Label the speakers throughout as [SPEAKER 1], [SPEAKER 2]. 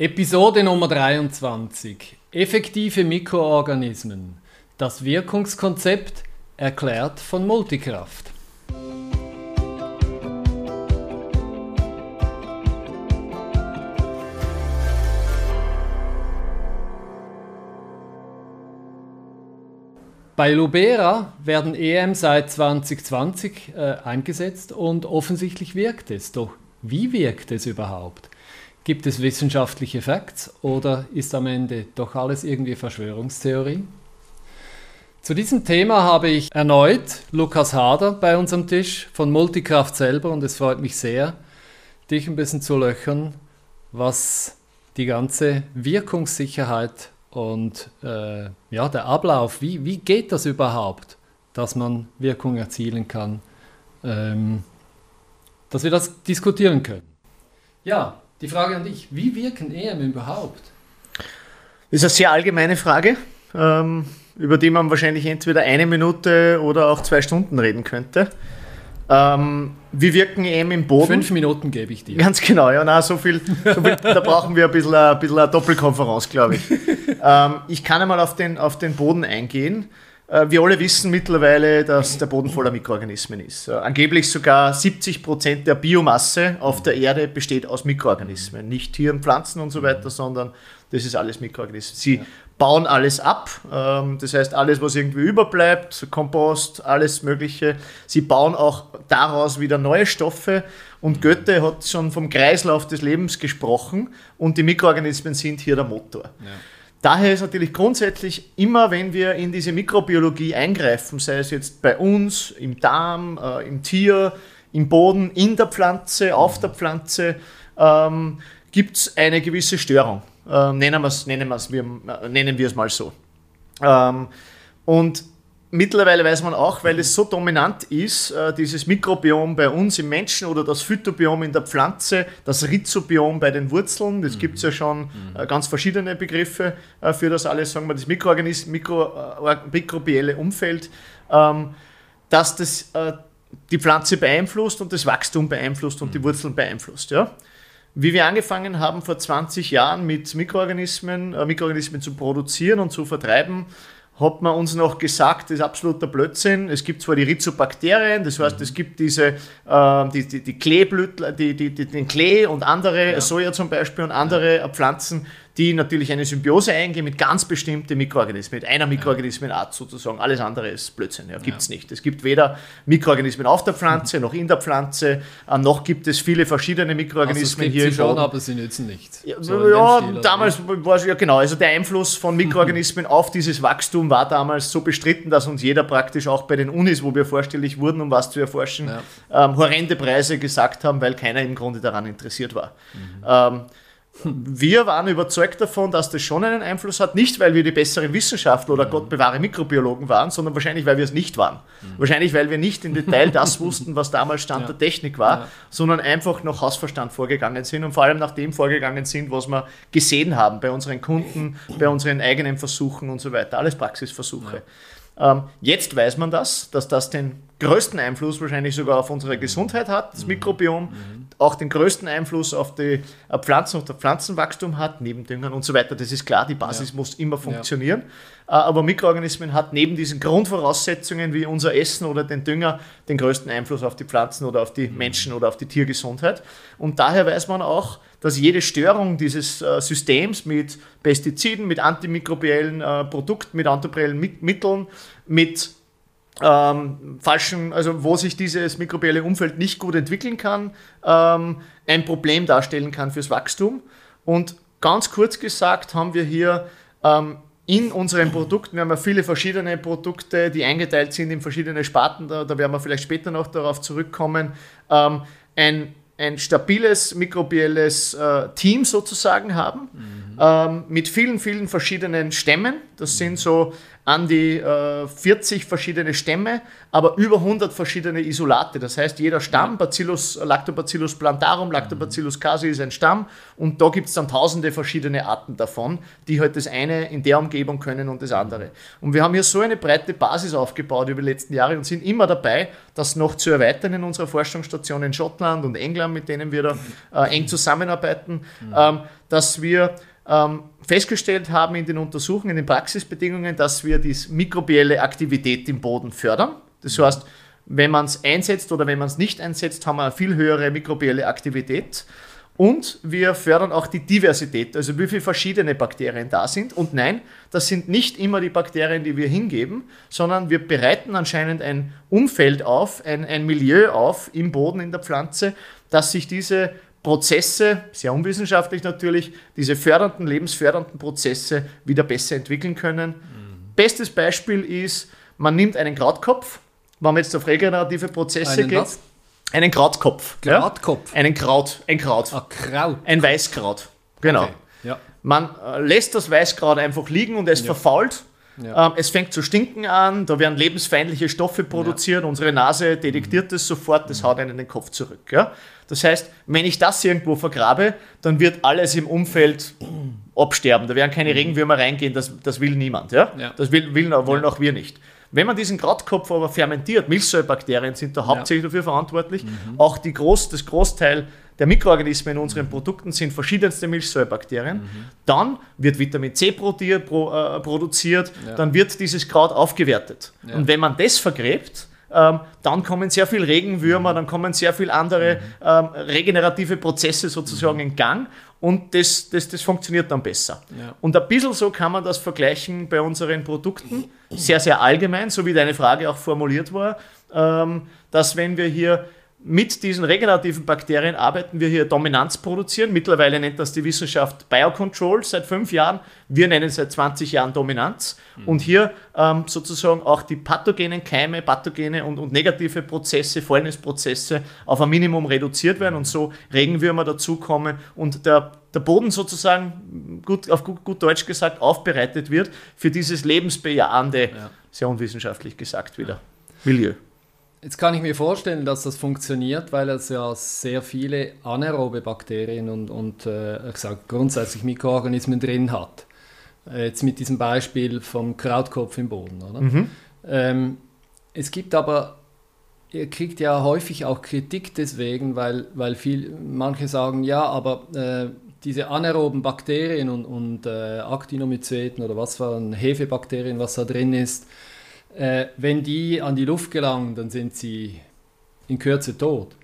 [SPEAKER 1] Episode Nummer 23. Effektive Mikroorganismen. Das Wirkungskonzept erklärt von Multikraft. Bei Lubera werden EM seit 2020 äh, eingesetzt und offensichtlich wirkt es. Doch wie wirkt es überhaupt? Gibt es wissenschaftliche Facts oder ist am Ende doch alles irgendwie Verschwörungstheorie? Zu diesem Thema habe ich erneut Lukas Hader bei unserem Tisch von Multikraft selber und es freut mich sehr, dich ein bisschen zu löchern, was die ganze Wirkungssicherheit und äh, ja, der Ablauf, wie, wie geht das überhaupt, dass man Wirkung erzielen kann, ähm, dass wir das diskutieren können. Ja, die Frage an dich, wie wirken EM überhaupt?
[SPEAKER 2] Das ist eine sehr allgemeine Frage, ähm, über die man wahrscheinlich entweder eine Minute oder auch zwei Stunden reden könnte. Ähm, wie wirken EM im Boden?
[SPEAKER 1] Fünf Minuten gebe ich dir.
[SPEAKER 2] Ganz genau, ja, na, so viel, so viel da brauchen wir ein bisschen, ein bisschen eine Doppelkonferenz, glaube ich. ähm, ich kann einmal auf den, auf den Boden eingehen. Äh, wir alle wissen mittlerweile, dass der Boden voller Mikroorganismen ist. Äh, angeblich sogar 70 Prozent der Biomasse auf der Erde besteht aus Mikroorganismen. Nicht Tieren, Pflanzen und so weiter, sondern das ist alles Mikroorganismen. Sie ja. bauen alles ab, ähm, das heißt alles, was irgendwie überbleibt, Kompost, alles Mögliche. Sie bauen auch daraus wieder neue Stoffe und Goethe hat schon vom Kreislauf des Lebens gesprochen und die Mikroorganismen sind hier der Motor. Ja. Daher ist natürlich grundsätzlich immer, wenn wir in diese Mikrobiologie eingreifen, sei es jetzt bei uns, im Darm, äh, im Tier, im Boden, in der Pflanze, auf der Pflanze, ähm, gibt es eine gewisse Störung. Äh, nennen, nennen, wir, nennen wir es mal so. Ähm, und Mittlerweile weiß man auch, weil es so dominant ist, äh, dieses Mikrobiom bei uns im Menschen oder das Phytobiom in der Pflanze, das Rhizobiom bei den Wurzeln, das mhm. gibt es ja schon mhm. Äh, ganz verschiedene Begriffe äh, für das alles, sagen wir, das Mikroorganismus, Mikro, mikrobielle Umfeld, ähm, dass das die Pflanze beeinflusst und das Wachstum beeinflusst und die mhm. Wurzeln beeinflusst. Ja? Wie wir angefangen haben vor 20 Jahren mit Mikroorganismen, Mikroorganismen zu produzieren und zu vertreiben, hat man uns noch gesagt, das ist absoluter Blödsinn. Es gibt zwar die Rhizobakterien, das heißt, es gibt diese, äh, die, die, die Kleeblütler, die, die, die, den Klee und andere, ja. Soja zum Beispiel und andere ja. Pflanzen, die natürlich eine Symbiose eingehen mit ganz bestimmten Mikroorganismen, mit einer Mikroorganismenart sozusagen. Alles andere ist Blödsinn, ja, gibt es ja. nicht. Es gibt weder Mikroorganismen auf der Pflanze noch in der Pflanze, äh, noch gibt es viele verschiedene Mikroorganismen
[SPEAKER 1] also
[SPEAKER 2] hier.
[SPEAKER 1] Sie schon, aber sie nützen nichts.
[SPEAKER 2] Ja, so ja damals war es ja genau. Also der Einfluss von Mikroorganismen auf dieses Wachstum war damals so bestritten, dass uns jeder praktisch auch bei den Unis, wo wir vorstellig wurden, um was zu erforschen, ähm, horrende Preise gesagt haben, weil keiner im Grunde daran interessiert war. Mhm. Ähm, wir waren überzeugt davon, dass das schon einen Einfluss hat, nicht weil wir die besseren Wissenschaftler oder mhm. Gott bewahre Mikrobiologen waren, sondern wahrscheinlich, weil wir es nicht waren. Mhm. Wahrscheinlich, weil wir nicht im Detail das wussten, was damals Stand ja. der Technik war, ja. sondern einfach nach Hausverstand vorgegangen sind und vor allem nach dem vorgegangen sind, was wir gesehen haben bei unseren Kunden, bei unseren eigenen Versuchen und so weiter. Alles Praxisversuche. Ja. Ähm, jetzt weiß man das, dass das den größten Einfluss wahrscheinlich sogar auf unsere Gesundheit hat, das mhm. Mikrobiom, mhm. auch den größten Einfluss auf die Pflanzen und das Pflanzenwachstum hat, neben Düngern und so weiter. Das ist klar, die Basis ja. muss immer funktionieren. Ja. Äh, aber Mikroorganismen hat neben diesen Grundvoraussetzungen wie unser Essen oder den Dünger den größten Einfluss auf die Pflanzen oder auf die mhm. Menschen oder auf die Tiergesundheit. Und daher weiß man auch, dass jede Störung dieses äh, Systems mit Pestiziden, mit antimikrobiellen äh, Produkten, mit antimikrobiellen Mitteln, mit ähm, falschen, also wo sich dieses mikrobielle Umfeld nicht gut entwickeln kann, ähm, ein Problem darstellen kann fürs Wachstum. Und ganz kurz gesagt haben wir hier ähm, in unseren Produkten, wir haben ja viele verschiedene Produkte, die eingeteilt sind in verschiedene Sparten, da, da werden wir vielleicht später noch darauf zurückkommen, ähm, ein ein stabiles mikrobielles äh, Team sozusagen haben, mhm. ähm, mit vielen, vielen verschiedenen Stämmen, Das sind so an die äh, 40 verschiedene Stämme, aber über 100 verschiedene Isolate. Das heißt, jeder Stamm, Bacillus, Lactobacillus plantarum, Lactobacillus casei ist ein Stamm und da gibt es dann tausende verschiedene Arten davon, die halt das eine in der Umgebung können und das andere. Und wir haben hier so eine breite Basis aufgebaut über die letzten Jahre und sind immer dabei, das noch zu erweitern in unserer Forschungsstation in Schottland und England, mit denen wir da äh, eng zusammenarbeiten, mhm. ähm, dass wir ähm, festgestellt haben in den Untersuchungen, in den Praxisbedingungen, dass wir die mikrobielle Aktivität im Boden fördern. Das heißt, wenn man es einsetzt oder wenn man es nicht einsetzt, haben wir eine viel höhere mikrobielle Aktivität. Und wir fördern auch die Diversität, also wie viele verschiedene Bakterien da sind. Und nein, das sind nicht immer die Bakterien, die wir hingeben, sondern wir bereiten anscheinend ein Umfeld auf, ein, ein Milieu auf im Boden, in der Pflanze, dass sich diese Prozesse, sehr unwissenschaftlich natürlich, diese fördernden, lebensfördernden Prozesse wieder besser entwickeln können. Mhm. Bestes Beispiel ist, man nimmt einen Krautkopf, wenn man jetzt auf regenerative Prozesse einen geht. Was? Einen Krautkopf.
[SPEAKER 1] Krautkopf?
[SPEAKER 2] Ja? Einen Kraut. Ein Kraut.
[SPEAKER 1] Ein Kraut.
[SPEAKER 2] Ein Weißkraut. Genau. Okay. Ja. Man äh, lässt das Weißkraut einfach liegen und es ja. verfault. Ja. Ähm, es fängt zu stinken an, da werden lebensfeindliche Stoffe produziert, unsere Nase detektiert das sofort, das haut einen in den Kopf zurück. Ja? Das heißt, wenn ich das irgendwo vergrabe, dann wird alles im Umfeld absterben. Da werden keine mhm. Regenwürmer reingehen, das, das will niemand. Ja? ja. Das will, will, wollen ja. auch wir nicht. Wenn man diesen Krautkopf aber fermentiert, Milchsäurebakterien sind da hauptsächlich ja. dafür verantwortlich, mhm. auch die Groß, das Großteil der Mikroorganismen in unseren mhm. Produkten sind verschiedenste Milchsäurebakterien. Mhm. Dann wird Vitamin C pro, äh, produziert, dann wird dieses Kraut aufgewertet. Und wenn man das vergräbt, ähm, dann kommen sehr viele Regenwürmer, dann kommen sehr viele andere ähm, regenerative Prozesse sozusagen in Gang und das, das, das funktioniert dann besser. Ja. Und ein bisschen so kann man das vergleichen bei unseren Produkten, sehr, sehr allgemein, so wie deine Frage auch formuliert war, ähm, dass wenn wir hier mit diesen regenerativen Bakterien arbeiten wir hier Dominanz produzieren. Mittlerweile nennt das die Wissenschaft Biocontrol seit fünf Jahren. Wir nennen seit 20 Jahren Dominanz. Mhm. Und hier ähm, sozusagen auch die pathogenen Keime, pathogene und, und negative Prozesse, Fäulnisprozesse auf ein Minimum reduziert werden und so Regenwürmer dazukommen und der, der Boden sozusagen, gut, auf gut, gut Deutsch gesagt, aufbereitet wird für dieses lebensbejahende, ja. sehr unwissenschaftlich gesagt wieder, Milieu.
[SPEAKER 1] Jetzt kann ich mir vorstellen, dass das funktioniert, weil es ja sehr viele anaerobe Bakterien und, und äh, ich sag, grundsätzlich Mikroorganismen drin hat. Äh, jetzt mit diesem Beispiel vom Krautkopf im Boden. Oder? Mhm. Ähm, es gibt aber, ihr kriegt ja häufig auch Kritik deswegen, weil, weil viel, manche sagen, ja, aber äh, diese anaeroben Bakterien und, und äh, Actinomyceten oder was für ein Hefebakterien, was da drin ist, äh, wenn die an die Luft gelangen, dann sind sie in Kürze tot.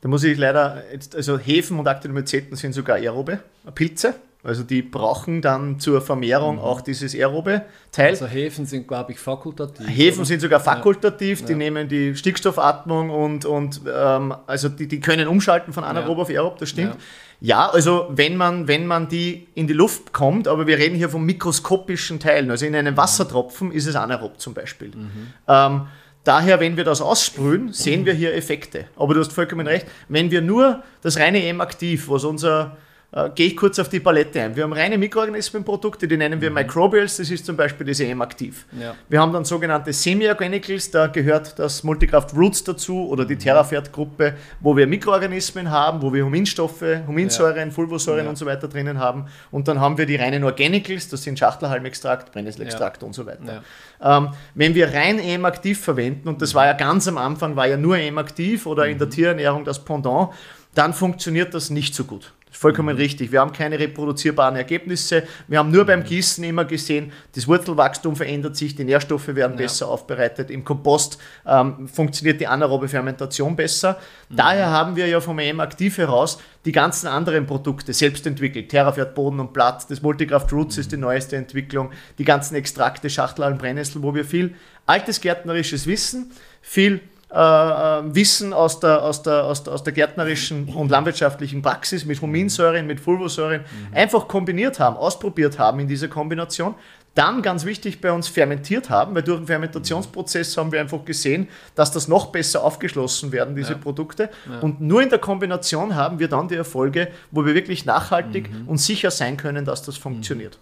[SPEAKER 2] Da muss ich leider, jetzt, also Hefen und Actinomyceten sind sogar aerobe Pilze. Also die brauchen dann zur Vermehrung mhm. auch dieses aerobe Teil.
[SPEAKER 1] Also Hefen sind, glaube ich, fakultativ.
[SPEAKER 2] Hefen oder? sind sogar fakultativ, ja. die ja. nehmen die Stickstoffatmung und, und ähm, also die, die können umschalten von anaerob ja. auf aerob, das stimmt. Ja, also wenn man, wenn man die in die Luft kommt, aber wir reden hier von mikroskopischen Teilen, also in einem Wassertropfen ist es anaerob zum Beispiel. Mhm. Ähm, daher, wenn wir das aussprühen, sehen wir hier Effekte. Aber du hast vollkommen recht, wenn wir nur das reine M-Aktiv, was unser äh, gehe ich kurz auf die Palette ein. Wir haben reine Mikroorganismenprodukte, die nennen wir mhm. Microbials, das ist zum Beispiel das EM-Aktiv. Ja. Wir haben dann sogenannte Semi-Organicals, da gehört das Multicraft Roots dazu oder die mhm. Terrafert-Gruppe, wo wir Mikroorganismen haben, wo wir Huminstoffe, Huminsäuren, ja. Fulvosäuren ja. und so weiter drinnen haben. Und dann haben wir die reinen Organicals, das sind Schachtelhalmextrakt, Brennnesselextrakt und so weiter. Ähm, wenn wir rein EM-Aktiv verwenden, und das war ja ganz am Anfang, war ja nur EM-Aktiv oder in der mhm. Tierernährung das Pendant, dann funktioniert das nicht so gut. Vollkommen mhm. richtig. Wir haben keine reproduzierbaren Ergebnisse. Wir haben nur beim Gießen immer gesehen, das Wurzelwachstum verändert sich, die Nährstoffe werden ja. besser aufbereitet. Im Kompost ähm, funktioniert die anaerobe Fermentation besser. Mhm. Daher haben wir ja vom EM aktiv heraus die ganzen anderen Produkte selbst entwickelt. Terrafert, Boden und Blatt, das Multikraft Roots mhm. ist die neueste Entwicklung, die ganzen Extrakte, Schachteln, Brennnessel, wo wir viel altes gärtnerisches Wissen, viel Wissen aus der, aus, der, aus, der, aus der gärtnerischen und landwirtschaftlichen Praxis mit Huminsäuren, mit Fulvosäuren mhm. einfach kombiniert haben, ausprobiert haben in dieser Kombination. Dann ganz wichtig bei uns fermentiert haben, weil durch den Fermentationsprozess haben wir einfach gesehen, dass das noch besser aufgeschlossen werden, diese ja. Produkte. Ja. Und nur in der Kombination haben wir dann die Erfolge, wo wir wirklich nachhaltig mhm. und sicher sein können, dass das funktioniert.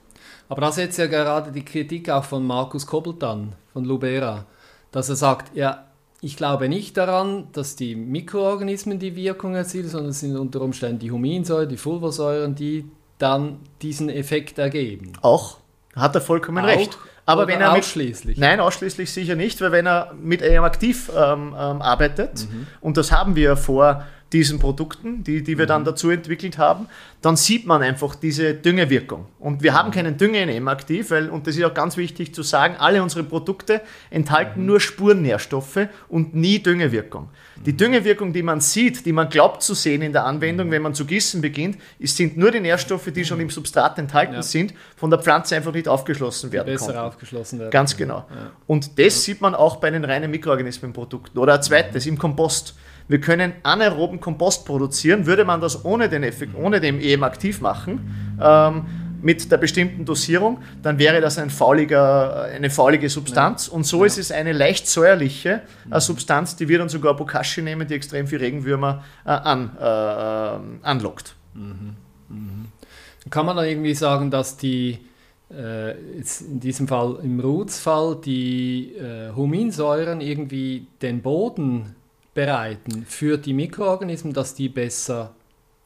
[SPEAKER 1] Aber da setzt ja gerade die Kritik auch von Markus Kobbelt an, von Lubera, dass er sagt, ja, ich glaube nicht daran, dass die Mikroorganismen die Wirkung erzielen, sondern es sind unter Umständen die Huminsäure, die Fulvasäuren, die dann diesen Effekt ergeben.
[SPEAKER 2] Auch, hat er vollkommen
[SPEAKER 1] Auch?
[SPEAKER 2] recht. Aber wenn er mit,
[SPEAKER 1] ausschließlich?
[SPEAKER 2] Nein, ausschließlich sicher nicht, weil wenn er mit AM aktiv ähm, ähm, arbeitet,
[SPEAKER 1] Mhm.
[SPEAKER 2] und das haben wir vor diesen Produkten, die, die wir
[SPEAKER 1] Mhm.
[SPEAKER 2] dann dazu entwickelt haben, dann sieht man einfach diese Düngewirkung. Und wir
[SPEAKER 1] Mhm.
[SPEAKER 2] haben keinen Dünger in AM aktiv, weil, und das ist auch ganz wichtig zu sagen, alle unsere Produkte
[SPEAKER 1] Mhm.
[SPEAKER 2] enthalten nur Spurnährstoffe und nie Düngewirkung. Die
[SPEAKER 1] Mhm.
[SPEAKER 2] Düngewirkung, die man sieht, die man glaubt zu sehen in der Anwendung, wenn man zu gießen beginnt, ist, sind nur die Nährstoffe, die schon im Substrat enthalten
[SPEAKER 1] Ja.
[SPEAKER 2] sind, von der Pflanze einfach nicht aufgeschlossen werden
[SPEAKER 1] besser
[SPEAKER 2] konnten.
[SPEAKER 1] aufgeschlossen werden.
[SPEAKER 2] Ganz genau. Und das sieht man auch bei den reinen Mikroorganismenprodukten. Oder ein zweites, im Kompost. Wir können anaeroben Kompost produzieren. Würde man das ohne, den Effekt, ohne dem EM aktiv machen, ähm, mit der bestimmten Dosierung, dann wäre das ein fauliger, eine faulige Substanz. Und so ist es eine leicht säuerliche äh, Substanz, die wir dann sogar Bokashi nehmen, die extrem viel Regenwürmer äh, an, äh, anlockt.
[SPEAKER 1] Kann man dann irgendwie sagen, dass die, äh, in diesem Fall im Roots-Fall, die äh, Huminsäuren irgendwie den Boden bereiten für die Mikroorganismen, dass die besser,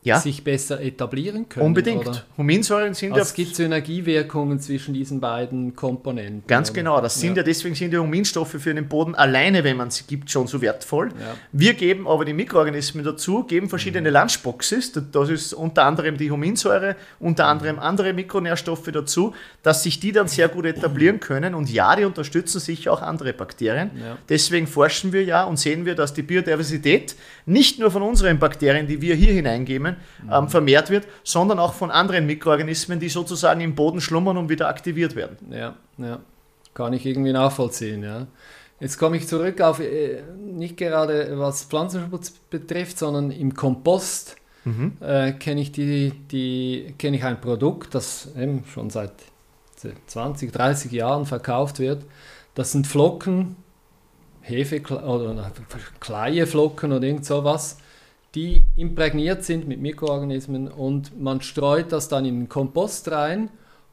[SPEAKER 2] Ja,
[SPEAKER 1] sich besser etablieren können?
[SPEAKER 2] unbedingt.
[SPEAKER 1] Oder?
[SPEAKER 2] Huminsäuren sind
[SPEAKER 1] Also
[SPEAKER 2] ja
[SPEAKER 1] es gibt Synergiewirkungen zwischen diesen beiden Komponenten.
[SPEAKER 2] Ganz
[SPEAKER 1] oder?
[SPEAKER 2] genau, das sind ja.
[SPEAKER 1] Ja.
[SPEAKER 2] deswegen sind die Huminstoffe für den Boden alleine, wenn man sie gibt, schon so wertvoll.
[SPEAKER 1] Ja.
[SPEAKER 2] Wir geben aber die Mikroorganismen dazu, geben verschiedene
[SPEAKER 1] Mhm.
[SPEAKER 2] Lunchboxes, das ist unter anderem die Huminsäure, unter anderem andere Mikronährstoffe dazu, dass sich die dann sehr gut etablieren können und ja, die unterstützen sicher auch andere Bakterien.
[SPEAKER 1] Ja.
[SPEAKER 2] Deswegen forschen wir ja und sehen wir, dass die Biodiversität nicht nur von unseren Bakterien, die wir hier hineingeben,
[SPEAKER 1] Mhm.
[SPEAKER 2] ähm, vermehrt wird, sondern auch von anderen Mikroorganismen, die sozusagen im Boden schlummern und wieder aktiviert werden.
[SPEAKER 1] Ja, ja. Kann ich irgendwie nachvollziehen, ja. Jetzt komme ich zurück auf, äh, nicht gerade was Pflanzenschutz betrifft, sondern im Kompost äh, kenne ich, die, die, kenne ich ein Produkt, das eben schon seit 20, 30 Jahren verkauft wird. Das sind Flocken, Hefe oder Kleieflocken oder irgend sowas, die imprägniert sind mit Mikroorganismen und man streut das dann in den Kompost rein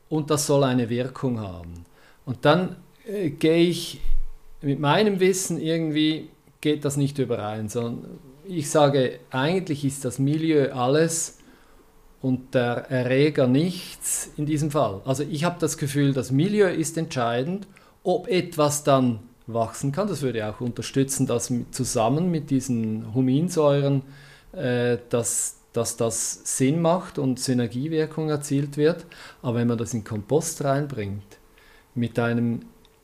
[SPEAKER 1] und das soll eine Wirkung haben. Und dann äh, gehe ich mit meinem Wissen irgendwie, geht das nicht überein, sondern ich sage, eigentlich ist das Milieu alles und der Erreger nichts in diesem Fall. Also ich habe das Gefühl, das Milieu ist entscheidend, ob etwas dann wachsen kann. Das würde auch unterstützen, dass zusammen mit diesen Huminsäuren, äh, dass, dass das Sinn macht und Synergiewirkung erzielt wird. Aber wenn man das in Kompost reinbringt, mit einem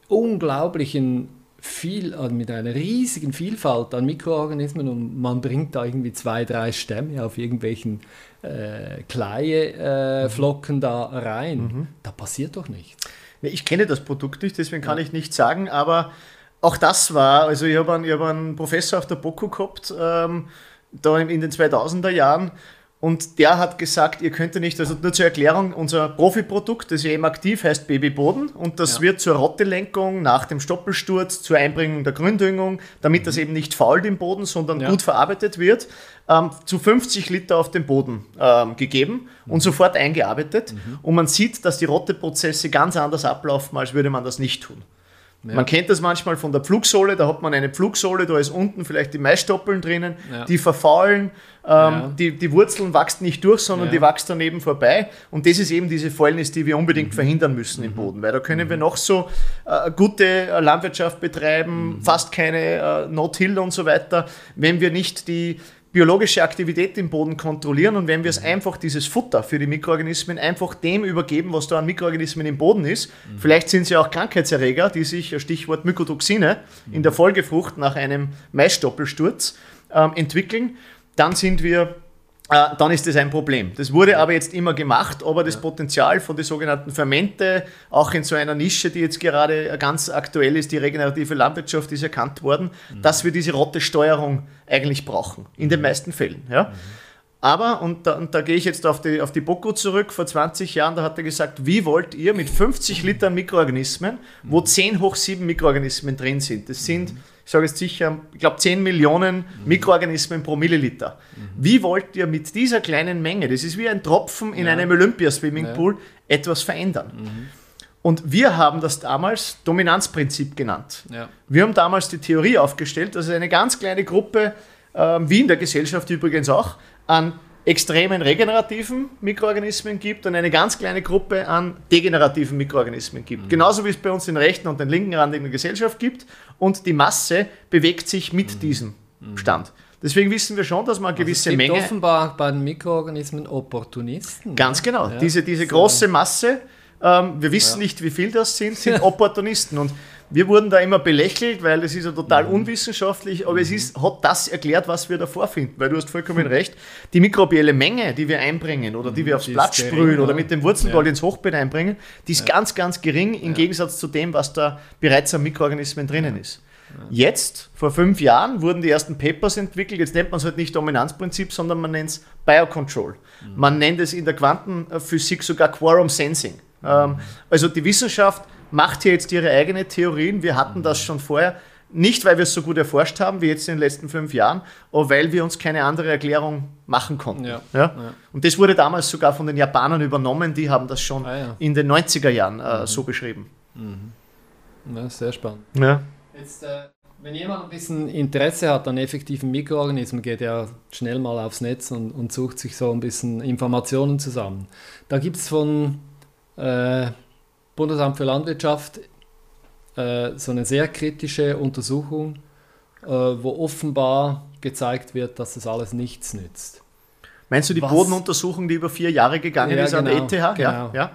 [SPEAKER 1] unglaublichen viel, also mit einer riesigen Vielfalt an Mikroorganismen und man bringt da irgendwie zwei, drei Stämme auf irgendwelchen äh, Kleieflocken da rein. Da passiert doch nichts.
[SPEAKER 2] Ich kenne das Produkt nicht, deswegen kann ich nicht sagen, aber auch das war, also ich habe einen, hab einen Professor auf der BOKU gehabt, ähm, da in den 2000er Jahren, und der hat gesagt, ihr könnt ja nicht, also nur zur Erklärung, unser Profiprodukt, das ist eben aktiv, heißt Babyboden und das
[SPEAKER 1] Ja.
[SPEAKER 2] wird zur Rottelenkung nach dem Stoppelsturz, zur Einbringung der Gründüngung, damit das eben nicht fault im Boden, sondern
[SPEAKER 1] Mhm. Ja.
[SPEAKER 2] gut verarbeitet wird, ähm, zu 50 Liter auf den Boden ähm, gegeben
[SPEAKER 1] Mhm.
[SPEAKER 2] und sofort eingearbeitet. Und man sieht, dass die Rotteprozesse ganz anders ablaufen, als würde man das nicht tun.
[SPEAKER 1] Ja.
[SPEAKER 2] Man kennt das manchmal von der Pflugsohle, da hat man eine Pflugsohle, da ist unten vielleicht die Maisstoppeln drinnen,
[SPEAKER 1] Ja.
[SPEAKER 2] die verfaulen, ähm,
[SPEAKER 1] Ja.
[SPEAKER 2] die, die Wurzeln wachsen nicht durch, sondern die wachsen daneben vorbei. Und das ist eben diese Fäulnis, die wir unbedingt
[SPEAKER 1] Mhm.
[SPEAKER 2] verhindern müssen im Boden, weil da können wir noch so äh, gute äh, Landwirtschaft betreiben,
[SPEAKER 1] Mhm.
[SPEAKER 2] fast keine äh, No-Till und so weiter, wenn wir nicht die biologische Aktivität im Boden kontrollieren und wenn wir es
[SPEAKER 1] Mhm.
[SPEAKER 2] einfach dieses Futter für die Mikroorganismen einfach dem übergeben, was da an Mikroorganismen im Boden ist.
[SPEAKER 1] Mhm.
[SPEAKER 2] Vielleicht sind es ja auch Krankheitserreger, die sich, Stichwort Mykotoxine, in
[SPEAKER 1] Mhm.
[SPEAKER 2] der Folgefrucht nach einem Maisstoppelsturz ähm, entwickeln, dann sind wir äh, dann ist das ein Problem. Das wurde aber jetzt immer gemacht, aber das Potenzial von den sogenannten Fermente, auch in so einer Nische, die jetzt gerade ganz aktuell ist, die regenerative Landwirtschaft, ist erkannt worden, dass wir diese Rottesteuerung eigentlich brauchen, in den meisten Fällen. Ja? Aber, und da, und da gehe ich jetzt auf die, auf die Boko zurück, vor 20 Jahren, da hat er gesagt, wie wollt ihr mit 50 Litern Mikroorganismen, wo 10 hoch 7 Mikroorganismen drin sind, das sind ich sage jetzt sicher, ich glaube 10 Millionen mhm. Mikroorganismen pro Milliliter. Mhm. Wie wollt ihr mit dieser kleinen Menge, das ist wie ein Tropfen in ja. einem Olympiaswimmingpool, ja. etwas verändern? Mhm. Und wir haben das damals Dominanzprinzip genannt. Ja. Wir haben damals die Theorie aufgestellt, dass es eine ganz kleine Gruppe, äh, wie in der Gesellschaft übrigens auch, an extremen regenerativen Mikroorganismen gibt und eine ganz kleine Gruppe an degenerativen Mikroorganismen gibt. Mhm. Genauso wie es bei uns den rechten und den linken Rand in der Gesellschaft gibt. Und die Masse bewegt sich mit mhm. diesem mhm. Stand. Deswegen wissen wir schon, dass man eine gewisse also es gibt Menge.
[SPEAKER 1] offenbar bei den Mikroorganismen Opportunisten.
[SPEAKER 2] Ganz genau. Ja, diese diese so. große Masse, ähm, wir wissen ja. nicht, wie viel das sind, sind Opportunisten. Und wir wurden da immer belächelt, weil es ist ja total mhm. unwissenschaftlich, aber es mhm. ist, hat das erklärt, was wir davor finden. Weil du hast vollkommen recht, die mikrobielle Menge, die wir einbringen oder die wir mhm, aufs die Blatt sprühen gering, oder mit dem Wurzelgold ja. ins Hochbeet einbringen, die ist ja. ganz, ganz gering im ja. Gegensatz zu dem, was da bereits an Mikroorganismen drinnen ist. Jetzt, vor fünf Jahren, wurden die ersten Papers entwickelt. Jetzt nennt man es halt nicht Dominanzprinzip, sondern man nennt es Biocontrol. Man nennt es in der Quantenphysik sogar Quorum Sensing. Mhm. Also die Wissenschaft macht hier jetzt ihre eigenen Theorien. Wir hatten das schon vorher. Nicht, weil wir es so gut erforscht haben wie jetzt in den letzten fünf Jahren, aber weil wir uns keine andere Erklärung machen konnten. Ja. Ja? ja. Und das wurde damals sogar von den Japanern übernommen, die haben das schon ah, ja. in den 90er Jahren äh, mhm. so beschrieben.
[SPEAKER 1] Mhm. Ja, sehr spannend. Ja. Jetzt, äh, wenn jemand ein bisschen Interesse hat an effektiven Mikroorganismen, geht er schnell mal aufs Netz und, und sucht sich so ein bisschen Informationen zusammen. Da gibt es von äh, Bundesamt für Landwirtschaft äh, so eine sehr kritische Untersuchung, äh, wo offenbar gezeigt wird, dass das alles nichts nützt.
[SPEAKER 2] Meinst du die Was? Bodenuntersuchung, die über vier Jahre gegangen ja, ist an genau, der ETH?
[SPEAKER 1] Genau. Ja, ja.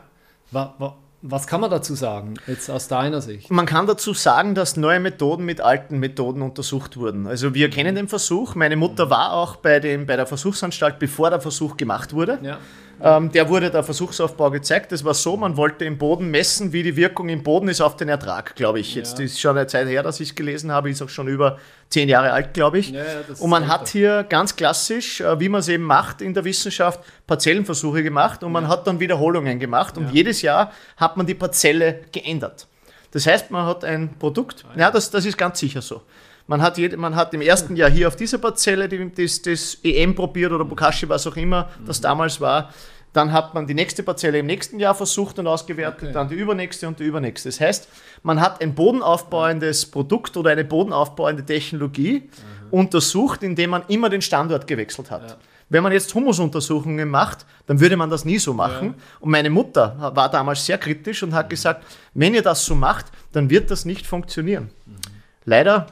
[SPEAKER 1] Wa, wa, was kann man dazu sagen, jetzt aus deiner Sicht?
[SPEAKER 2] Man kann dazu sagen, dass neue Methoden mit alten Methoden untersucht wurden. Also wir kennen den Versuch. Meine Mutter war auch bei, dem, bei der Versuchsanstalt, bevor der Versuch gemacht wurde. Ja. Ähm, der wurde der Versuchsaufbau gezeigt. Das war so, man wollte im Boden messen, wie die Wirkung im Boden ist auf den Ertrag, glaube ich. Jetzt ja. ist schon eine Zeit her, dass ich es gelesen habe, ist auch schon über zehn Jahre alt, glaube ich. Ja, und man hat hier ganz klassisch, äh, wie man es eben macht in der Wissenschaft, Parzellenversuche gemacht und man hat dann Wiederholungen gemacht und jedes Jahr hat man die Parzelle geändert. Das heißt, man hat ein Produkt, ja, das, das ist ganz sicher so. Man hat, jede, man hat im ersten Jahr hier auf dieser Parzelle das, das EM probiert oder Bokashi, was auch immer das damals war. Dann hat man die nächste Parzelle im nächsten Jahr versucht und ausgewertet, okay. dann die übernächste und die übernächste. Das heißt, man hat ein bodenaufbauendes Produkt oder eine bodenaufbauende Technologie mhm. untersucht, indem man immer den Standort gewechselt hat. Ja. Wenn man jetzt Humusuntersuchungen macht, dann würde man das nie so machen. Ja. Und meine Mutter war damals sehr kritisch und hat mhm. gesagt, wenn ihr das so macht, dann wird das nicht funktionieren. Mhm. Leider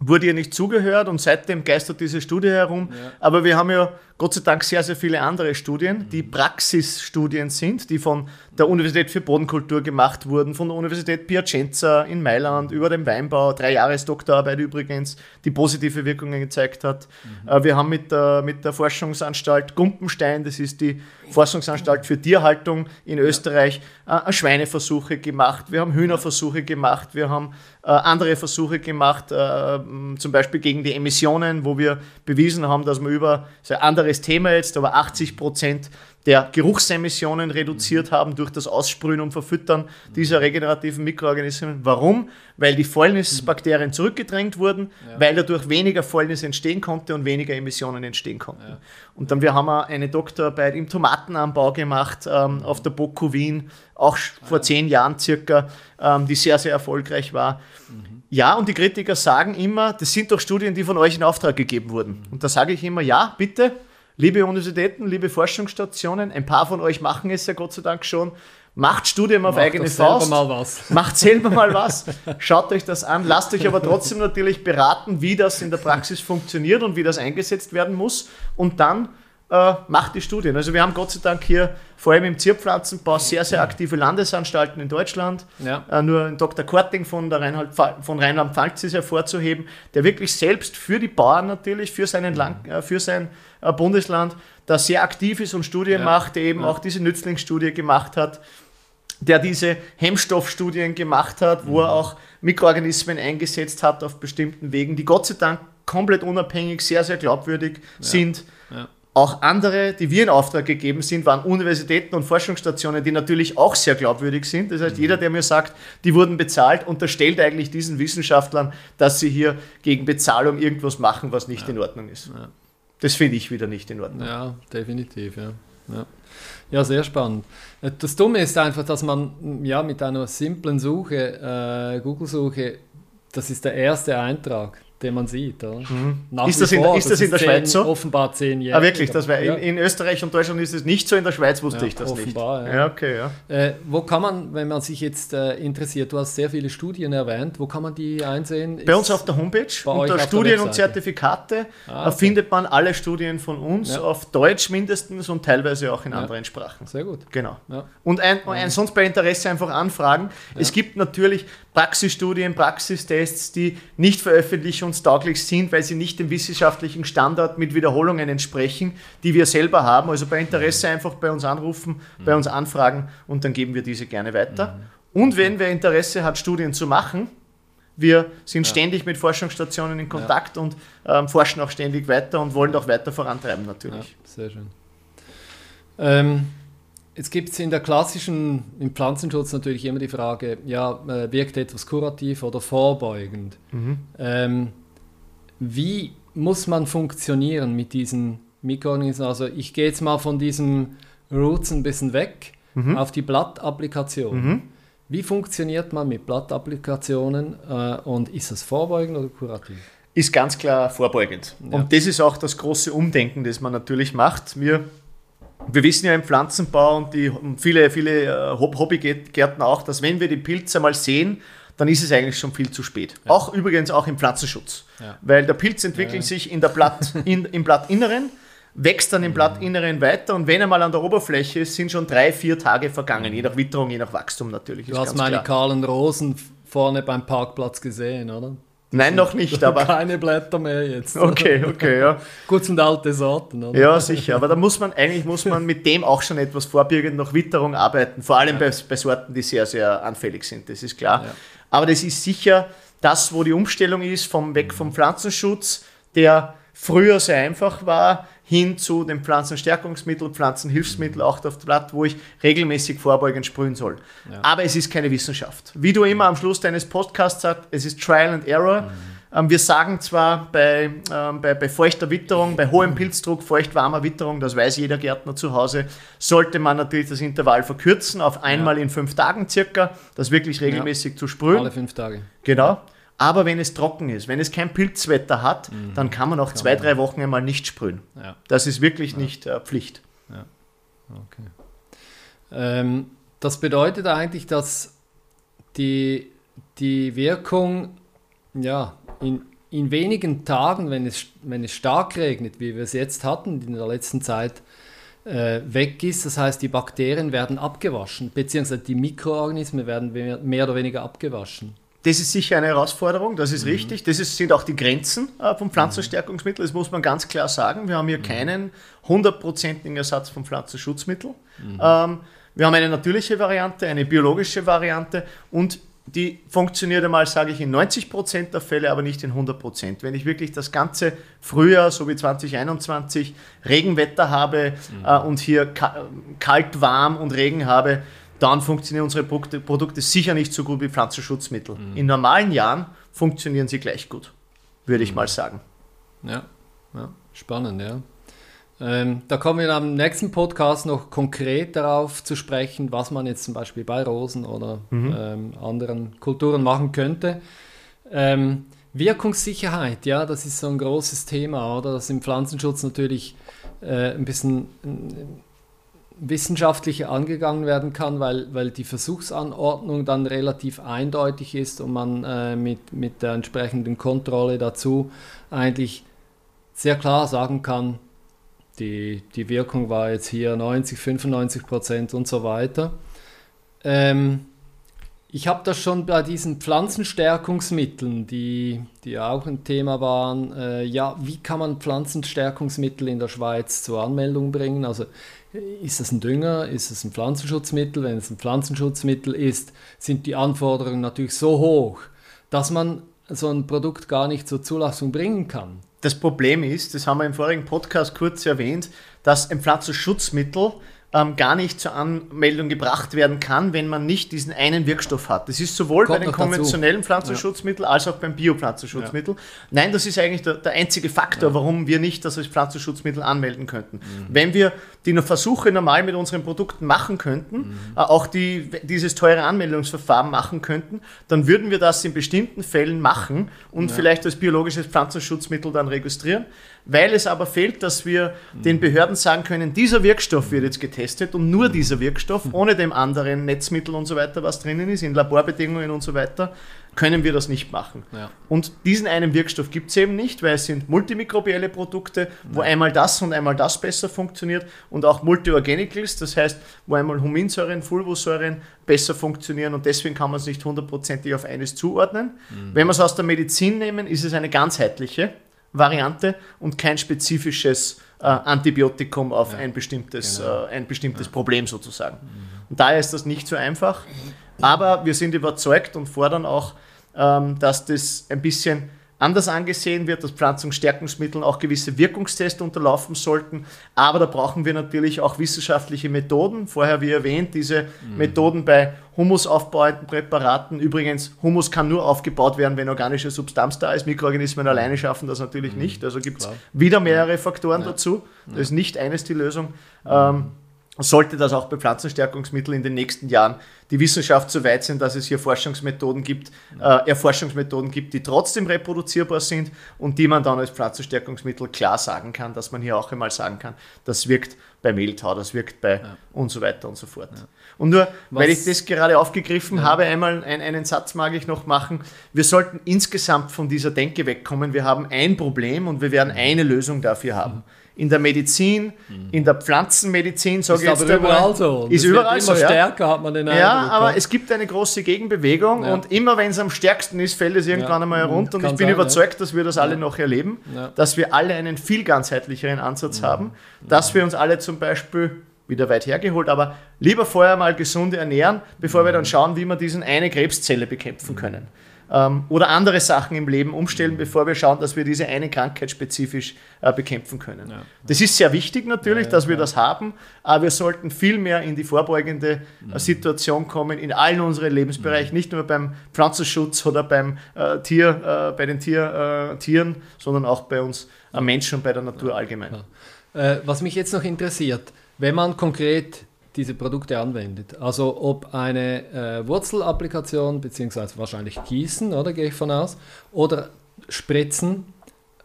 [SPEAKER 2] wurde ihr nicht zugehört und seitdem geistert diese Studie herum. Ja. Aber wir haben ja Gott sei Dank sehr, sehr viele andere Studien, die Praxisstudien sind, die von der Universität für Bodenkultur gemacht wurden, von der Universität Piacenza in Mailand über den Weinbau, drei Jahres Doktorarbeit übrigens, die positive Wirkungen gezeigt hat. Mhm. Wir haben mit der, mit der Forschungsanstalt Gumpenstein, das ist die Forschungsanstalt für Tierhaltung in Österreich, äh, Schweineversuche gemacht, wir haben Hühnerversuche gemacht, wir haben äh, andere Versuche gemacht, äh, zum Beispiel gegen die Emissionen, wo wir bewiesen haben, dass man über andere anderes Thema jetzt, aber 80 Prozent der Geruchsemissionen reduziert haben durch das Aussprühen und Verfüttern dieser regenerativen Mikroorganismen. Warum? Weil die Fäulnisbakterien zurückgedrängt wurden, ja. weil dadurch weniger Fäulnis entstehen konnte und weniger Emissionen entstehen konnten. Ja. Und dann wir haben wir eine Doktorarbeit im Tomatenanbau gemacht ähm, auf der BOKU Wien, auch vor zehn Jahren circa, ähm, die sehr, sehr erfolgreich war. Mhm. Ja, und die Kritiker sagen immer, das sind doch Studien, die von euch in Auftrag gegeben wurden. Und da sage ich immer, ja, bitte, Liebe Universitäten, liebe Forschungsstationen, ein paar von euch machen es ja Gott sei Dank schon. Macht Studien auf Macht eigene Faust.
[SPEAKER 1] Selber mal was.
[SPEAKER 2] Macht selber mal was. Schaut euch das an. Lasst euch aber trotzdem natürlich beraten, wie das in der Praxis funktioniert und wie das eingesetzt werden muss. Und dann äh, macht die Studien. Also wir haben Gott sei Dank hier vor allem im Zierpflanzenbau sehr, sehr aktive Landesanstalten in Deutschland. Ja. Äh, nur Dr. Korting von, von Rheinland-Pfalz ist hervorzuheben, der wirklich selbst für die Bauern natürlich, für, seinen Lang, äh, für sein äh, Bundesland, da sehr aktiv ist und Studien ja. macht, der eben ja. auch diese Nützlingsstudie gemacht hat, der diese Hemmstoffstudien gemacht hat, wo mhm. er auch Mikroorganismen eingesetzt hat auf bestimmten Wegen, die Gott sei Dank komplett unabhängig, sehr, sehr glaubwürdig sind. Auch andere, die wir in Auftrag gegeben sind, waren Universitäten und Forschungsstationen, die natürlich auch sehr glaubwürdig sind. Das heißt, jeder, der mir sagt, die wurden bezahlt, unterstellt eigentlich diesen Wissenschaftlern, dass sie hier gegen Bezahlung irgendwas machen, was nicht ja. in Ordnung ist. Ja. Das finde ich wieder nicht in Ordnung.
[SPEAKER 1] Ja, definitiv, ja. ja. Ja, sehr spannend. Das Dumme ist einfach, dass man ja mit einer simplen Suche, äh, Google-Suche, das ist der erste Eintrag den man sieht. Mhm.
[SPEAKER 2] Ist, das in, vor, ist das, das in der zehn, Schweiz so?
[SPEAKER 1] Offenbar zehn Jahre.
[SPEAKER 2] Ah, wirklich, das wäre ja. in, in, Österreich und Deutschland ist es nicht so, in der Schweiz wusste ja, ich das offenbar,
[SPEAKER 1] nicht. Ja. ja, okay, ja. Äh, wo kann man, wenn man sich jetzt äh, interessiert, du hast sehr viele Studien erwähnt, wo kann man die einsehen?
[SPEAKER 2] Bei ist uns auf der Homepage, unter Studien und Zertifikate, ah, okay. findet man alle Studien von uns, auf Deutsch mindestens und teilweise auch in anderen Sprachen.
[SPEAKER 1] Sehr gut.
[SPEAKER 2] Genau. Und ein, ein, sonst bei Interesse einfach anfragen. Es gibt natürlich Praxisstudien, Praxistests, die nicht veröffentlichungstauglich sind, weil sie nicht dem wissenschaftlichen Standard mit Wiederholungen entsprechen, die wir selber haben. Also bei Interesse einfach bei uns anrufen, mhm. bei uns anfragen und dann geben wir diese gerne weiter. Mhm. Und wenn wer Interesse hat, Studien zu machen, wir sind ja. ständig mit Forschungsstationen in Kontakt ja. und ähm, forschen auch ständig weiter und wollen auch weiter vorantreiben natürlich. Ja,
[SPEAKER 1] sehr schön. Ähm, Jetzt gibt es in der klassischen, im Pflanzenschutz natürlich immer die Frage, ja, äh, wirkt etwas kurativ oder vorbeugend? Mhm. Ähm, wie muss man funktionieren mit diesen Mikroorganismen? Also ich gehe jetzt mal von diesem Roots ein bisschen weg mhm. auf die Blattapplikation. Mhm. Wie funktioniert man mit Blattapplikationen äh, und ist das vorbeugend oder kurativ?
[SPEAKER 2] Ist ganz klar vorbeugend. Ja. Und das ist auch das große Umdenken, das man natürlich macht. Wir wir wissen ja im Pflanzenbau und, die, und viele, viele äh, Hobbygärten auch, dass wenn wir die Pilze mal sehen, dann ist es eigentlich schon viel zu spät. Ja. Auch übrigens auch im Pflanzenschutz. Ja. Weil der Pilz entwickelt ja. sich in der Blatt, in, im Blattinneren, wächst dann im mhm. Blattinneren weiter und wenn er mal an der Oberfläche ist, sind schon drei, vier Tage vergangen, mhm. je nach Witterung, je nach Wachstum natürlich.
[SPEAKER 1] Du hast meine klar. kahlen Rosen vorne beim Parkplatz gesehen, oder?
[SPEAKER 2] Nein, noch nicht, aber.
[SPEAKER 1] Keine Blätter mehr jetzt.
[SPEAKER 2] Okay, okay, ja.
[SPEAKER 1] Gut sind alte Sorten,
[SPEAKER 2] oder? Ja, sicher. Aber da muss man, eigentlich muss man mit dem auch schon etwas vorbürgend nach Witterung arbeiten. Vor allem ja. bei, bei, Sorten, die sehr, sehr anfällig sind. Das ist klar. Ja. Aber das ist sicher das, wo die Umstellung ist, vom Weg vom Pflanzenschutz, der früher sehr einfach war, hin zu den Pflanzenstärkungsmitteln, Pflanzenhilfsmitteln, auch auf dem Blatt, wo ich regelmäßig vorbeugend sprühen soll. Ja. Aber es ist keine Wissenschaft. Wie du immer am Schluss deines Podcasts sagst, es ist Trial and Error. Mhm. Ähm, wir sagen zwar bei, ähm, bei, bei, feuchter Witterung, bei hohem Pilzdruck, feucht-warmer Witterung, das weiß jeder Gärtner zu Hause, sollte man natürlich das Intervall verkürzen auf einmal ja. in fünf Tagen circa, das wirklich regelmäßig ja. zu sprühen.
[SPEAKER 1] Alle fünf Tage.
[SPEAKER 2] Genau. Aber wenn es trocken ist, wenn es kein Pilzwetter hat, mhm. dann kann man auch kann zwei, man. drei Wochen einmal nicht sprühen. Ja. Das ist wirklich ja. nicht äh, Pflicht. Ja.
[SPEAKER 1] Okay. Ähm, das bedeutet eigentlich, dass die, die Wirkung ja, in, in wenigen Tagen, wenn es, wenn es stark regnet, wie wir es jetzt hatten in der letzten Zeit, äh, weg ist. Das heißt, die Bakterien werden abgewaschen, beziehungsweise die Mikroorganismen werden mehr oder weniger abgewaschen.
[SPEAKER 2] Das ist sicher eine Herausforderung, das ist mhm. richtig. Das ist, sind auch die Grenzen äh, vom Pflanzenstärkungsmittel, das muss man ganz klar sagen. Wir haben hier mhm. keinen hundertprozentigen Ersatz vom Pflanzenschutzmittel. Mhm. Ähm, wir haben eine natürliche Variante, eine biologische Variante und die funktioniert einmal, sage ich, in 90% der Fälle, aber nicht in 100%. Wenn ich wirklich das ganze Frühjahr, so wie 2021, Regenwetter habe mhm. äh, und hier kalt, warm und Regen habe, dann funktionieren unsere Produkte sicher nicht so gut wie Pflanzenschutzmittel. Mhm. In normalen Jahren funktionieren sie gleich gut, würde ich mhm. mal sagen.
[SPEAKER 1] Ja, ja spannend, ja. Ähm, da kommen wir am nächsten Podcast noch konkret darauf zu sprechen, was man jetzt zum Beispiel bei Rosen oder mhm. ähm, anderen Kulturen machen könnte. Ähm, Wirkungssicherheit, ja, das ist so ein großes Thema, oder? Das im Pflanzenschutz natürlich äh, ein bisschen wissenschaftlicher angegangen werden kann, weil, weil die Versuchsanordnung dann relativ eindeutig ist und man äh, mit, mit der entsprechenden Kontrolle dazu eigentlich sehr klar sagen kann, die, die Wirkung war jetzt hier 90, 95 Prozent und so weiter. Ähm, ich habe das schon bei diesen Pflanzenstärkungsmitteln, die, die auch ein Thema waren. Äh, ja, wie kann man Pflanzenstärkungsmittel in der Schweiz zur Anmeldung bringen? Also ist es ein Dünger, ist es ein Pflanzenschutzmittel? Wenn es ein Pflanzenschutzmittel ist, sind die Anforderungen natürlich so hoch, dass man so ein Produkt gar nicht zur Zulassung bringen kann.
[SPEAKER 2] Das Problem ist, das haben wir im vorigen Podcast kurz erwähnt, dass ein Pflanzenschutzmittel ähm, gar nicht zur Anmeldung gebracht werden kann, wenn man nicht diesen einen Wirkstoff hat. Das ist sowohl
[SPEAKER 1] Kommt
[SPEAKER 2] bei den
[SPEAKER 1] noch dazu.
[SPEAKER 2] konventionellen Pflanzenschutzmitteln als auch beim Biopflanzenschutzmittel. Nein, das ist eigentlich der, der einzige Faktor, warum wir nicht das als Pflanzenschutzmittel anmelden könnten. Wenn wir die Versuche normal mit unseren Produkten machen könnten, äh, auch die, dieses teure Anmeldungsverfahren machen könnten, dann würden wir das in bestimmten Fällen machen und vielleicht als biologisches Pflanzenschutzmittel dann registrieren. Weil es aber fehlt, dass wir den Behörden sagen können, dieser Wirkstoff wird jetzt getestet und nur dieser Wirkstoff, ohne dem anderen Netzmittel und so weiter, was drinnen ist, in Laborbedingungen und so weiter, können wir das nicht machen.
[SPEAKER 1] Ja.
[SPEAKER 2] Und diesen einen Wirkstoff gibt es eben nicht, weil es sind multimikrobielle Produkte, wo einmal das und einmal das besser funktioniert und auch Multiorganicals, das heißt, wo einmal Huminsäuren, Fulvosäuren besser funktionieren und deswegen kann man es nicht hundertprozentig auf eines zuordnen. Wenn wir es aus der Medizin nehmen, ist es eine ganzheitliche Variante und kein spezifisches äh, Antibiotikum auf ein bestimmtes,
[SPEAKER 1] genau.
[SPEAKER 2] äh, ein bestimmtes Problem sozusagen. Und daher ist das nicht so einfach. Aber wir sind überzeugt und fordern auch, ähm, dass das ein bisschen anders angesehen wird, dass Pflanzungsstärkungsmittel auch gewisse Wirkungstests unterlaufen sollten. Aber da brauchen wir natürlich auch wissenschaftliche Methoden. Vorher, wie erwähnt, diese Methoden bei humusaufbauenden Präparaten. Übrigens, Humus kann nur aufgebaut werden, wenn organische Substanz da ist. Mikroorganismen alleine schaffen das natürlich nicht. Also gibt es wieder mehrere Faktoren dazu. Das ist nicht eines die Lösung. Ähm, sollte das auch bei Pflanzenstärkungsmitteln in den nächsten Jahren die Wissenschaft so weit sein, dass es hier Forschungsmethoden gibt, äh, Erforschungsmethoden gibt, die trotzdem reproduzierbar sind und die man dann als Pflanzenstärkungsmittel klar sagen kann, dass man hier auch einmal sagen kann, das wirkt bei Mehltau, das wirkt bei und so weiter und so fort. Und nur, weil
[SPEAKER 1] Was-
[SPEAKER 2] ich das gerade aufgegriffen habe, einmal ein, einen Satz mag ich noch machen. Wir sollten insgesamt von dieser Denke wegkommen. Wir haben ein Problem und wir werden eine Lösung dafür haben. In der Medizin, in der Pflanzenmedizin, sage ich jetzt
[SPEAKER 1] überall so. Und
[SPEAKER 2] Ist überall
[SPEAKER 1] immer
[SPEAKER 2] so, ja.
[SPEAKER 1] stärker, hat man den
[SPEAKER 2] Ja,
[SPEAKER 1] Eindruck.
[SPEAKER 2] aber es gibt eine große Gegenbewegung
[SPEAKER 1] Ja.
[SPEAKER 2] und immer wenn es am stärksten ist, fällt es irgendwann
[SPEAKER 1] Ja,
[SPEAKER 2] einmal herunter. Und ich bin
[SPEAKER 1] sein,
[SPEAKER 2] überzeugt, dass wir das alle noch erleben,
[SPEAKER 1] Ja.
[SPEAKER 2] dass wir alle einen viel ganzheitlicheren Ansatz haben, dass wir uns alle zum Beispiel wieder weit hergeholt, aber lieber vorher mal gesund ernähren, bevor wir dann schauen, wie wir diesen eine Krebszelle bekämpfen können. Ähm, oder andere Sachen im Leben umstellen, bevor wir schauen, dass wir diese eine Krankheit spezifisch äh, bekämpfen können.
[SPEAKER 1] Ja.
[SPEAKER 2] Das ist sehr wichtig natürlich, dass wir das haben, aber wir sollten viel mehr in die vorbeugende äh, Situation kommen, in allen unseren Lebensbereichen, nicht nur beim Pflanzenschutz oder beim äh, Tier, äh, bei den Tier, äh, Tieren, sondern auch bei uns äh, Menschen und bei der Natur allgemein.
[SPEAKER 1] Was mich jetzt noch interessiert, wenn man konkret diese Produkte anwendet, also ob eine äh, Wurzelapplikation, beziehungsweise wahrscheinlich Gießen, oder gehe ich von aus, oder Spritzen,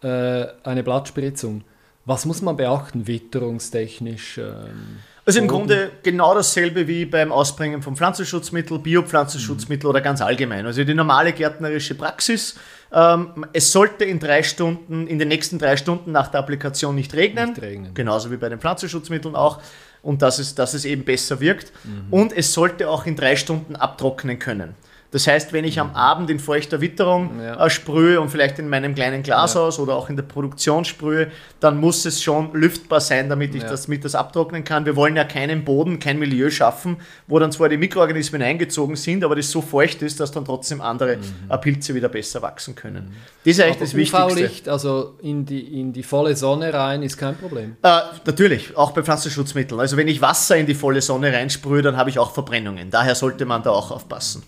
[SPEAKER 1] äh, eine Blattspritzung, was muss man beachten, witterungstechnisch? Ähm,
[SPEAKER 2] Also im
[SPEAKER 1] Boden.
[SPEAKER 2] Grunde genau dasselbe wie beim Ausbringen von Pflanzenschutzmittel, Biopflanzenschutzmittel oder ganz allgemein. Also die normale gärtnerische Praxis. Ähm, es sollte in drei Stunden, in den nächsten drei Stunden nach der Applikation nicht regnen.
[SPEAKER 1] Nicht regnen.
[SPEAKER 2] Genauso wie bei den Pflanzenschutzmitteln auch. Und dass es, dass es eben besser wirkt. Und es sollte auch in drei Stunden abtrocknen können. Das heißt, wenn ich am Abend in feuchter Witterung
[SPEAKER 1] Ja.
[SPEAKER 2] äh, sprühe und vielleicht in meinem kleinen Glashaus oder auch in der Produktion sprühe, dann muss es schon lüftbar sein, damit ich
[SPEAKER 1] Ja.
[SPEAKER 2] das mit das abtrocknen kann. Wir wollen ja keinen Boden, kein Milieu schaffen, wo dann zwar die Mikroorganismen eingezogen sind, aber das so feucht ist, dass dann trotzdem andere äh, Pilze wieder besser wachsen können. Das ist eigentlich das
[SPEAKER 1] aber
[SPEAKER 2] Wichtigste.
[SPEAKER 1] UV-Licht, also in die, in die volle Sonne rein, ist kein Problem.
[SPEAKER 2] Äh, natürlich, auch bei Pflanzenschutzmitteln. Also wenn ich Wasser in die volle Sonne reinsprühe, dann habe ich auch Verbrennungen. Daher sollte man da auch aufpassen.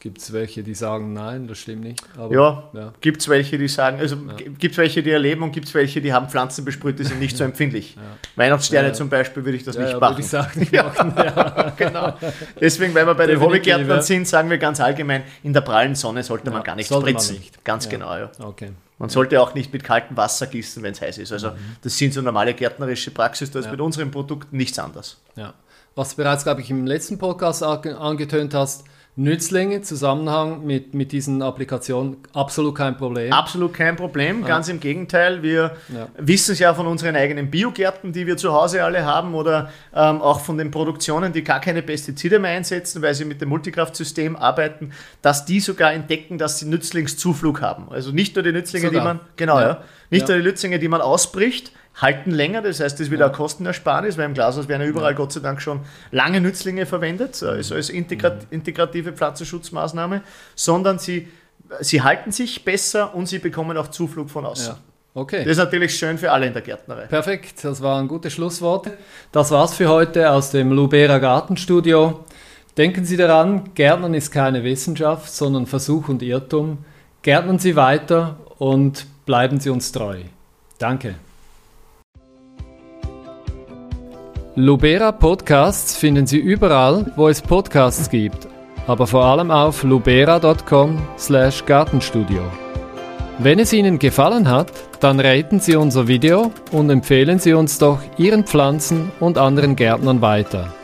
[SPEAKER 1] Gibt es welche, die sagen, nein, das stimmt nicht. Aber,
[SPEAKER 2] Ja,
[SPEAKER 1] ja.
[SPEAKER 2] gibt es welche, die sagen, also gibt es welche, die erleben und gibt es welche, die haben Pflanzen besprüht, die sind nicht so empfindlich. Weihnachtssterne
[SPEAKER 1] Ja.
[SPEAKER 2] zum Beispiel würde ich das
[SPEAKER 1] Ja,
[SPEAKER 2] nicht
[SPEAKER 1] ja,
[SPEAKER 2] machen.
[SPEAKER 1] würde ich sagen, nicht machen. Ja.
[SPEAKER 2] genau. Deswegen, weil wir bei den Hobbygärtnern
[SPEAKER 1] ja.
[SPEAKER 2] sind, sagen wir ganz allgemein, in der prallen Sonne sollte man
[SPEAKER 1] Ja,
[SPEAKER 2] gar nicht spritzen.
[SPEAKER 1] nicht.
[SPEAKER 2] Ganz
[SPEAKER 1] Ja.
[SPEAKER 2] genau, ja.
[SPEAKER 1] Okay.
[SPEAKER 2] Man sollte auch nicht mit kaltem Wasser gießen, wenn es heiß ist. Also das sind so normale gärtnerische Praxis, da ist
[SPEAKER 1] Mhm. Ja.
[SPEAKER 2] mit unseren Produkten nichts anders.
[SPEAKER 1] Ja. Was du bereits, glaube ich, im letzten Podcast ange- angetönt hast, Nützlinge, Zusammenhang mit, mit diesen Applikationen, absolut kein Problem.
[SPEAKER 2] Absolut kein Problem, ganz im Gegenteil. Wir
[SPEAKER 1] Ja.
[SPEAKER 2] wissen es ja von unseren eigenen Biogärten, die wir zu Hause alle haben, oder ähm, auch von den Produktionen, die gar keine Pestizide mehr einsetzen, weil sie mit dem Multikraftsystem arbeiten, dass die sogar entdecken, dass sie Nützlingszuflug haben. Also nicht nur die Nützlinge,
[SPEAKER 1] Sogar.
[SPEAKER 2] die man, genau, ja.
[SPEAKER 1] Ja.
[SPEAKER 2] nicht
[SPEAKER 1] Ja.
[SPEAKER 2] nur die Nützlinge, die man ausbricht, halten länger, das heißt, das ist wieder eine Kostenersparnis, weil im Glashaus werden ja überall Gott sei Dank schon lange Nützlinge verwendet, also als integra integrative Pflanzenschutzmaßnahme, sondern sie sie halten sich besser und sie bekommen auch Zuflug von außen.
[SPEAKER 1] Ja. Okay.
[SPEAKER 2] Das ist natürlich schön für alle in der Gärtnerei.
[SPEAKER 1] Perfekt, das war ein gutes Schlusswort. Das war's für heute aus dem Lubera Gartenstudio. Denken Sie daran, Gärtnern ist keine Wissenschaft, sondern Versuch und Irrtum. Gärtnern Sie weiter und bleiben Sie uns treu. Danke. Lubera Podcasts finden Sie überall, wo es Podcasts gibt, aber vor allem auf lubera.com/gartenstudio. Wenn es Ihnen gefallen hat, dann raten Sie unser Video und empfehlen Sie uns doch Ihren Pflanzen und anderen Gärtnern weiter.